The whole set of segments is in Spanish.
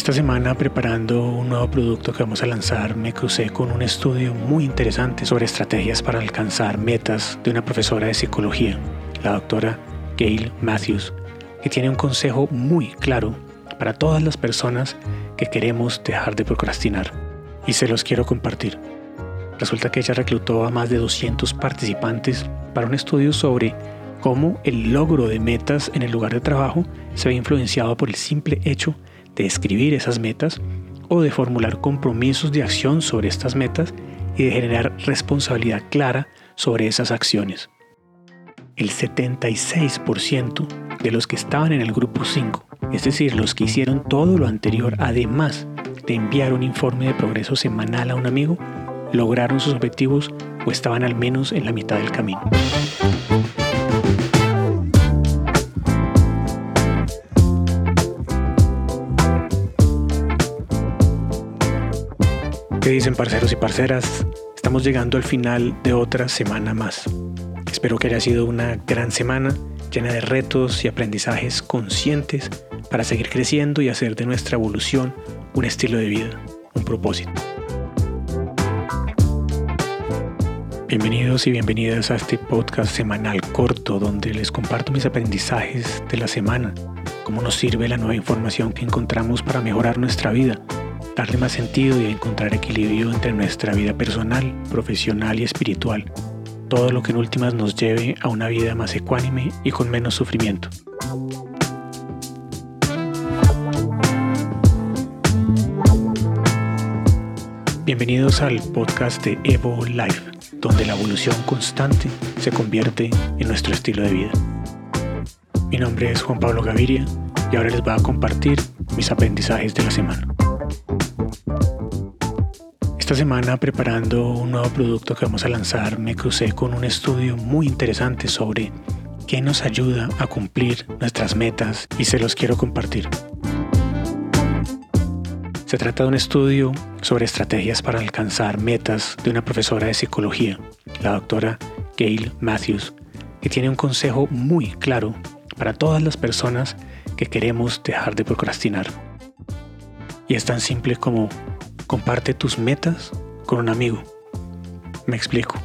Esta semana preparando un nuevo producto que vamos a lanzar me crucé con un estudio muy interesante sobre estrategias para alcanzar metas de una profesora de psicología, la doctora Gail Matthews, que tiene un consejo muy claro para todas las personas que queremos dejar de procrastinar. Y se los quiero compartir. Resulta que ella reclutó a más de 200 participantes para un estudio sobre cómo el logro de metas en el lugar de trabajo se ve influenciado por el simple hecho de escribir esas metas o de formular compromisos de acción sobre estas metas y de generar responsabilidad clara sobre esas acciones. El 76% de los que estaban en el grupo 5, es decir, los que hicieron todo lo anterior además de enviar un informe de progreso semanal a un amigo, lograron sus objetivos o estaban al menos en la mitad del camino. ¿Qué dicen parceros y parceras? Estamos llegando al final de otra semana más. Espero que haya sido una gran semana llena de retos y aprendizajes conscientes para seguir creciendo y hacer de nuestra evolución un estilo de vida, un propósito. Bienvenidos y bienvenidas a este podcast semanal corto donde les comparto mis aprendizajes de la semana, cómo nos sirve la nueva información que encontramos para mejorar nuestra vida darle más sentido y encontrar equilibrio entre nuestra vida personal, profesional y espiritual. Todo lo que en últimas nos lleve a una vida más ecuánime y con menos sufrimiento. Bienvenidos al podcast de Evo Life, donde la evolución constante se convierte en nuestro estilo de vida. Mi nombre es Juan Pablo Gaviria y ahora les voy a compartir mis aprendizajes de la semana. Esta semana preparando un nuevo producto que vamos a lanzar me crucé con un estudio muy interesante sobre qué nos ayuda a cumplir nuestras metas y se los quiero compartir. Se trata de un estudio sobre estrategias para alcanzar metas de una profesora de psicología, la doctora Gail Matthews, que tiene un consejo muy claro para todas las personas que queremos dejar de procrastinar. Y es tan simple como Comparte tus metas con un amigo. Me explico.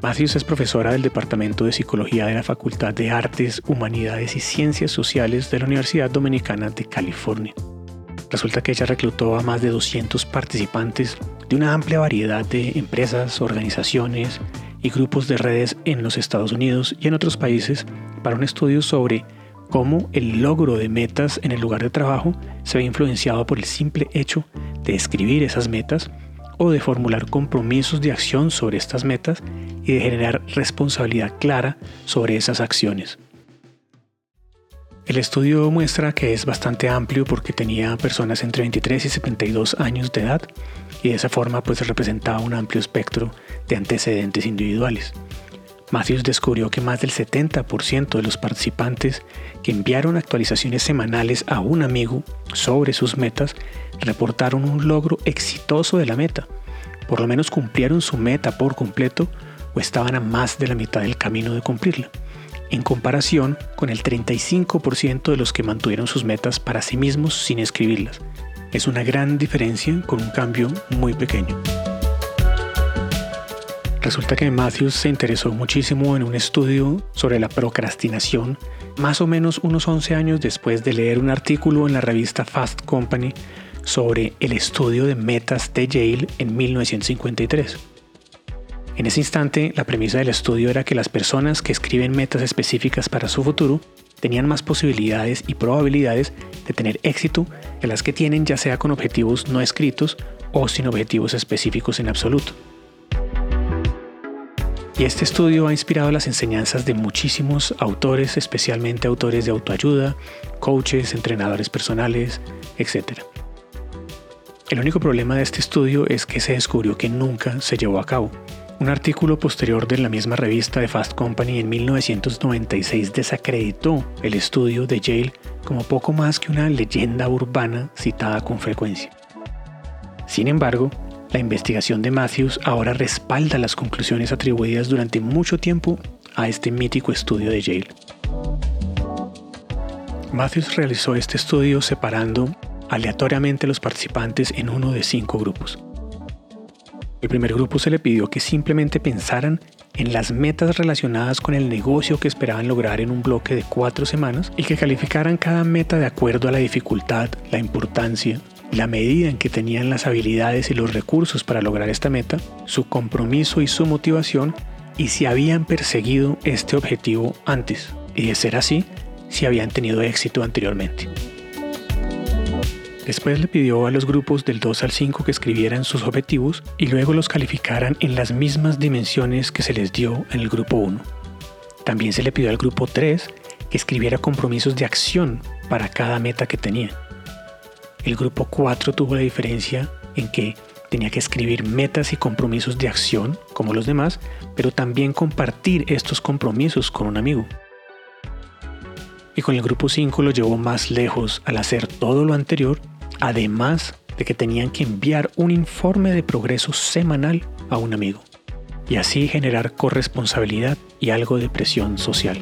Matthews es profesora del Departamento de Psicología de la Facultad de Artes, Humanidades y Ciencias Sociales de la Universidad Dominicana de California. Resulta que ella reclutó a más de 200 participantes de una amplia variedad de empresas, organizaciones y grupos de redes en los Estados Unidos y en otros países para un estudio sobre cómo el logro de metas en el lugar de trabajo se ve influenciado por el simple hecho de escribir esas metas o de formular compromisos de acción sobre estas metas y de generar responsabilidad clara sobre esas acciones. El estudio muestra que es bastante amplio porque tenía personas entre 23 y 72 años de edad y de esa forma pues representaba un amplio espectro de antecedentes individuales. Matthews descubrió que más del 70% de los participantes que enviaron actualizaciones semanales a un amigo sobre sus metas reportaron un logro exitoso de la meta. Por lo menos cumplieron su meta por completo o estaban a más de la mitad del camino de cumplirla, en comparación con el 35% de los que mantuvieron sus metas para sí mismos sin escribirlas. Es una gran diferencia con un cambio muy pequeño. Resulta que Matthews se interesó muchísimo en un estudio sobre la procrastinación, más o menos unos 11 años después de leer un artículo en la revista Fast Company sobre el estudio de metas de Yale en 1953. En ese instante, la premisa del estudio era que las personas que escriben metas específicas para su futuro tenían más posibilidades y probabilidades de tener éxito que las que tienen ya sea con objetivos no escritos o sin objetivos específicos en absoluto. Y este estudio ha inspirado las enseñanzas de muchísimos autores, especialmente autores de autoayuda, coaches, entrenadores personales, etc. El único problema de este estudio es que se descubrió que nunca se llevó a cabo. Un artículo posterior de la misma revista de Fast Company en 1996 desacreditó el estudio de Yale como poco más que una leyenda urbana citada con frecuencia. Sin embargo, la investigación de Matthews ahora respalda las conclusiones atribuidas durante mucho tiempo a este mítico estudio de Yale. Matthews realizó este estudio separando aleatoriamente los participantes en uno de cinco grupos. El primer grupo se le pidió que simplemente pensaran en las metas relacionadas con el negocio que esperaban lograr en un bloque de cuatro semanas y que calificaran cada meta de acuerdo a la dificultad, la importancia, la medida en que tenían las habilidades y los recursos para lograr esta meta, su compromiso y su motivación y si habían perseguido este objetivo antes y de ser así, si habían tenido éxito anteriormente. Después le pidió a los grupos del 2 al 5 que escribieran sus objetivos y luego los calificaran en las mismas dimensiones que se les dio en el grupo 1. También se le pidió al grupo 3 que escribiera compromisos de acción para cada meta que tenía. El grupo 4 tuvo la diferencia en que tenía que escribir metas y compromisos de acción como los demás, pero también compartir estos compromisos con un amigo. Y con el grupo 5 lo llevó más lejos al hacer todo lo anterior además de que tenían que enviar un informe de progreso semanal a un amigo y así generar corresponsabilidad y algo de presión social.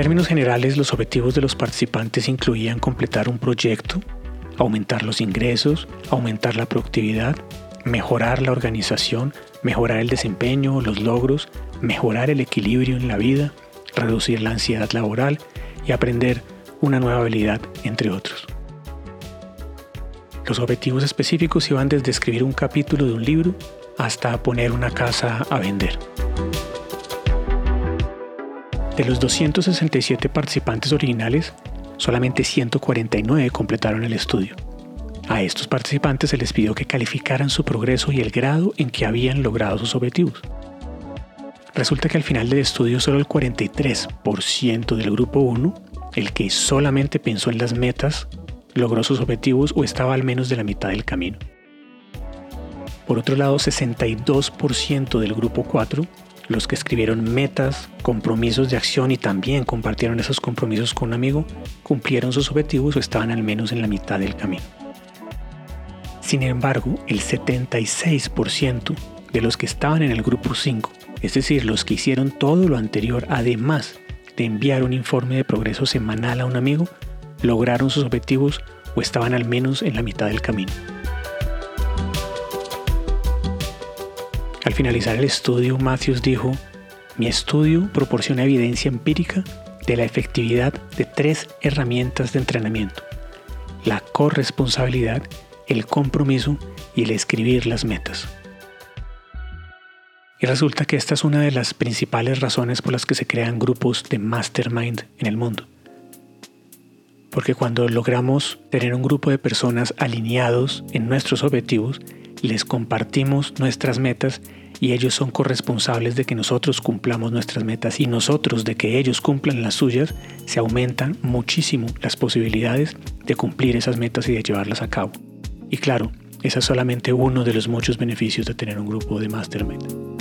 Términos generales, los objetivos de los participantes incluían completar un proyecto, aumentar los ingresos, aumentar la productividad, mejorar la organización, mejorar el desempeño, los logros, mejorar el equilibrio en la vida, reducir la ansiedad laboral y aprender una nueva habilidad, entre otros. Los objetivos específicos iban desde escribir un capítulo de un libro hasta poner una casa a vender. De los 267 participantes originales, solamente 149 completaron el estudio. A estos participantes se les pidió que calificaran su progreso y el grado en que habían logrado sus objetivos. Resulta que al final del estudio solo el 43% del grupo 1 el que solamente pensó en las metas, logró sus objetivos o estaba al menos de la mitad del camino. Por otro lado, 62% del grupo 4, los que escribieron metas, compromisos de acción y también compartieron esos compromisos con un amigo, cumplieron sus objetivos o estaban al menos en la mitad del camino. Sin embargo, el 76% de los que estaban en el grupo 5, es decir, los que hicieron todo lo anterior además de enviar un informe de progreso semanal a un amigo, lograron sus objetivos o estaban al menos en la mitad del camino. Al finalizar el estudio, Matthews dijo, mi estudio proporciona evidencia empírica de la efectividad de tres herramientas de entrenamiento, la corresponsabilidad, el compromiso y el escribir las metas. Y resulta que esta es una de las principales razones por las que se crean grupos de mastermind en el mundo. Porque cuando logramos tener un grupo de personas alineados en nuestros objetivos, les compartimos nuestras metas y ellos son corresponsables de que nosotros cumplamos nuestras metas y nosotros de que ellos cumplan las suyas, se aumentan muchísimo las posibilidades de cumplir esas metas y de llevarlas a cabo. Y claro, ese es solamente uno de los muchos beneficios de tener un grupo de mastermind.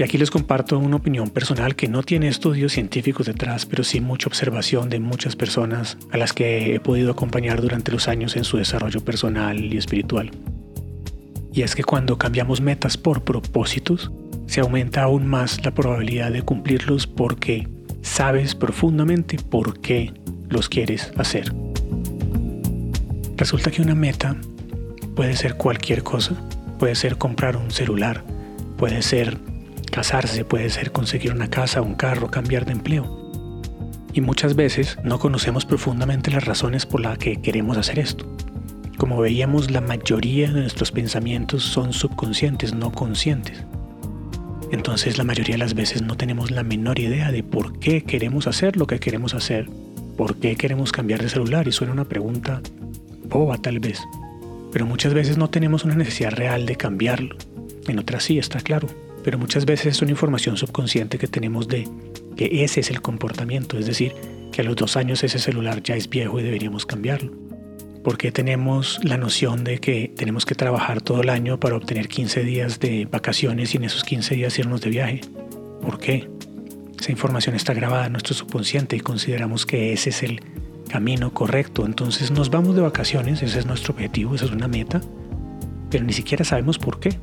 Y aquí les comparto una opinión personal que no tiene estudios científicos detrás, pero sí mucha observación de muchas personas a las que he podido acompañar durante los años en su desarrollo personal y espiritual. Y es que cuando cambiamos metas por propósitos, se aumenta aún más la probabilidad de cumplirlos porque sabes profundamente por qué los quieres hacer. Resulta que una meta puede ser cualquier cosa. Puede ser comprar un celular, puede ser Casarse puede ser conseguir una casa, un carro, cambiar de empleo. Y muchas veces no conocemos profundamente las razones por las que queremos hacer esto. Como veíamos, la mayoría de nuestros pensamientos son subconscientes, no conscientes. Entonces la mayoría de las veces no tenemos la menor idea de por qué queremos hacer lo que queremos hacer, por qué queremos cambiar de celular y suena una pregunta boba tal vez. Pero muchas veces no tenemos una necesidad real de cambiarlo. En otras sí, está claro pero muchas veces es una información subconsciente que tenemos de que ese es el comportamiento, es decir, que a los dos años ese celular ya es viejo y deberíamos cambiarlo. Porque tenemos la noción de que tenemos que trabajar todo el año para obtener 15 días de vacaciones y en esos 15 días irnos de viaje? ¿Por qué? Esa información está grabada en nuestro subconsciente y consideramos que ese es el camino correcto. Entonces nos vamos de vacaciones, ese es nuestro objetivo, esa es una meta, pero ni siquiera sabemos por qué.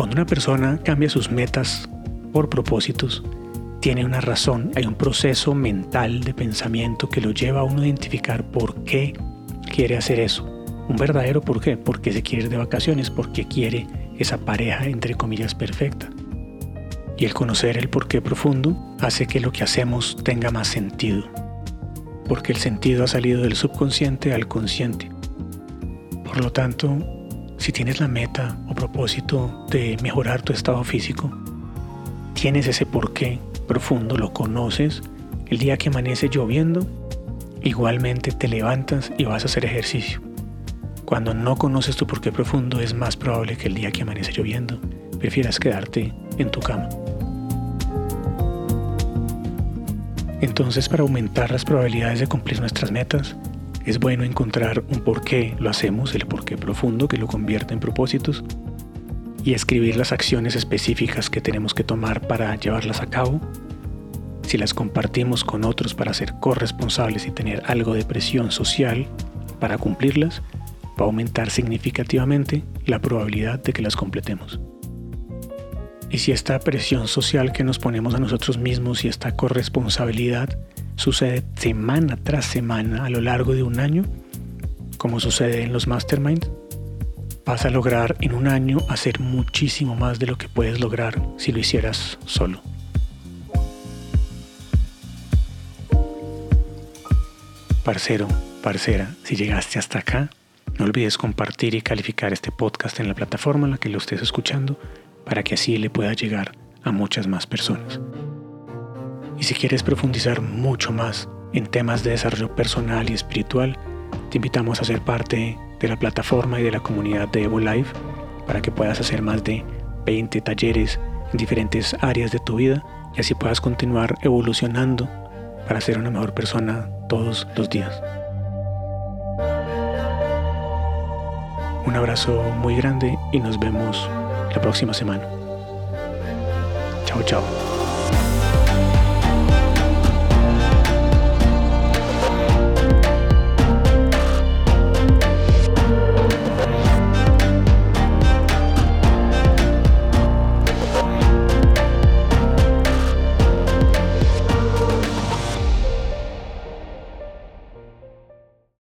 Cuando una persona cambia sus metas por propósitos, tiene una razón, hay un proceso mental de pensamiento que lo lleva a uno a identificar por qué quiere hacer eso. Un verdadero por qué, porque se quiere ir de vacaciones, porque quiere esa pareja entre comillas perfecta. Y el conocer el por qué profundo hace que lo que hacemos tenga más sentido, porque el sentido ha salido del subconsciente al consciente. Por lo tanto, si tienes la meta o propósito de mejorar tu estado físico, tienes ese porqué profundo, lo conoces, el día que amanece lloviendo, igualmente te levantas y vas a hacer ejercicio. Cuando no conoces tu porqué profundo es más probable que el día que amanece lloviendo prefieras quedarte en tu cama. Entonces para aumentar las probabilidades de cumplir nuestras metas, es bueno encontrar un por qué lo hacemos, el por qué profundo que lo convierte en propósitos, y escribir las acciones específicas que tenemos que tomar para llevarlas a cabo. Si las compartimos con otros para ser corresponsables y tener algo de presión social para cumplirlas, va a aumentar significativamente la probabilidad de que las completemos. Y si esta presión social que nos ponemos a nosotros mismos y esta corresponsabilidad sucede semana tras semana a lo largo de un año, como sucede en los masterminds, vas a lograr en un año hacer muchísimo más de lo que puedes lograr si lo hicieras solo. Parcero, parcera, si llegaste hasta acá, no olvides compartir y calificar este podcast en la plataforma en la que lo estés escuchando para que así le pueda llegar a muchas más personas. Y si quieres profundizar mucho más en temas de desarrollo personal y espiritual, te invitamos a ser parte de la plataforma y de la comunidad de Evo Life para que puedas hacer más de 20 talleres en diferentes áreas de tu vida y así puedas continuar evolucionando para ser una mejor persona todos los días. Un abrazo muy grande y nos vemos la próxima semana. Chao, chao.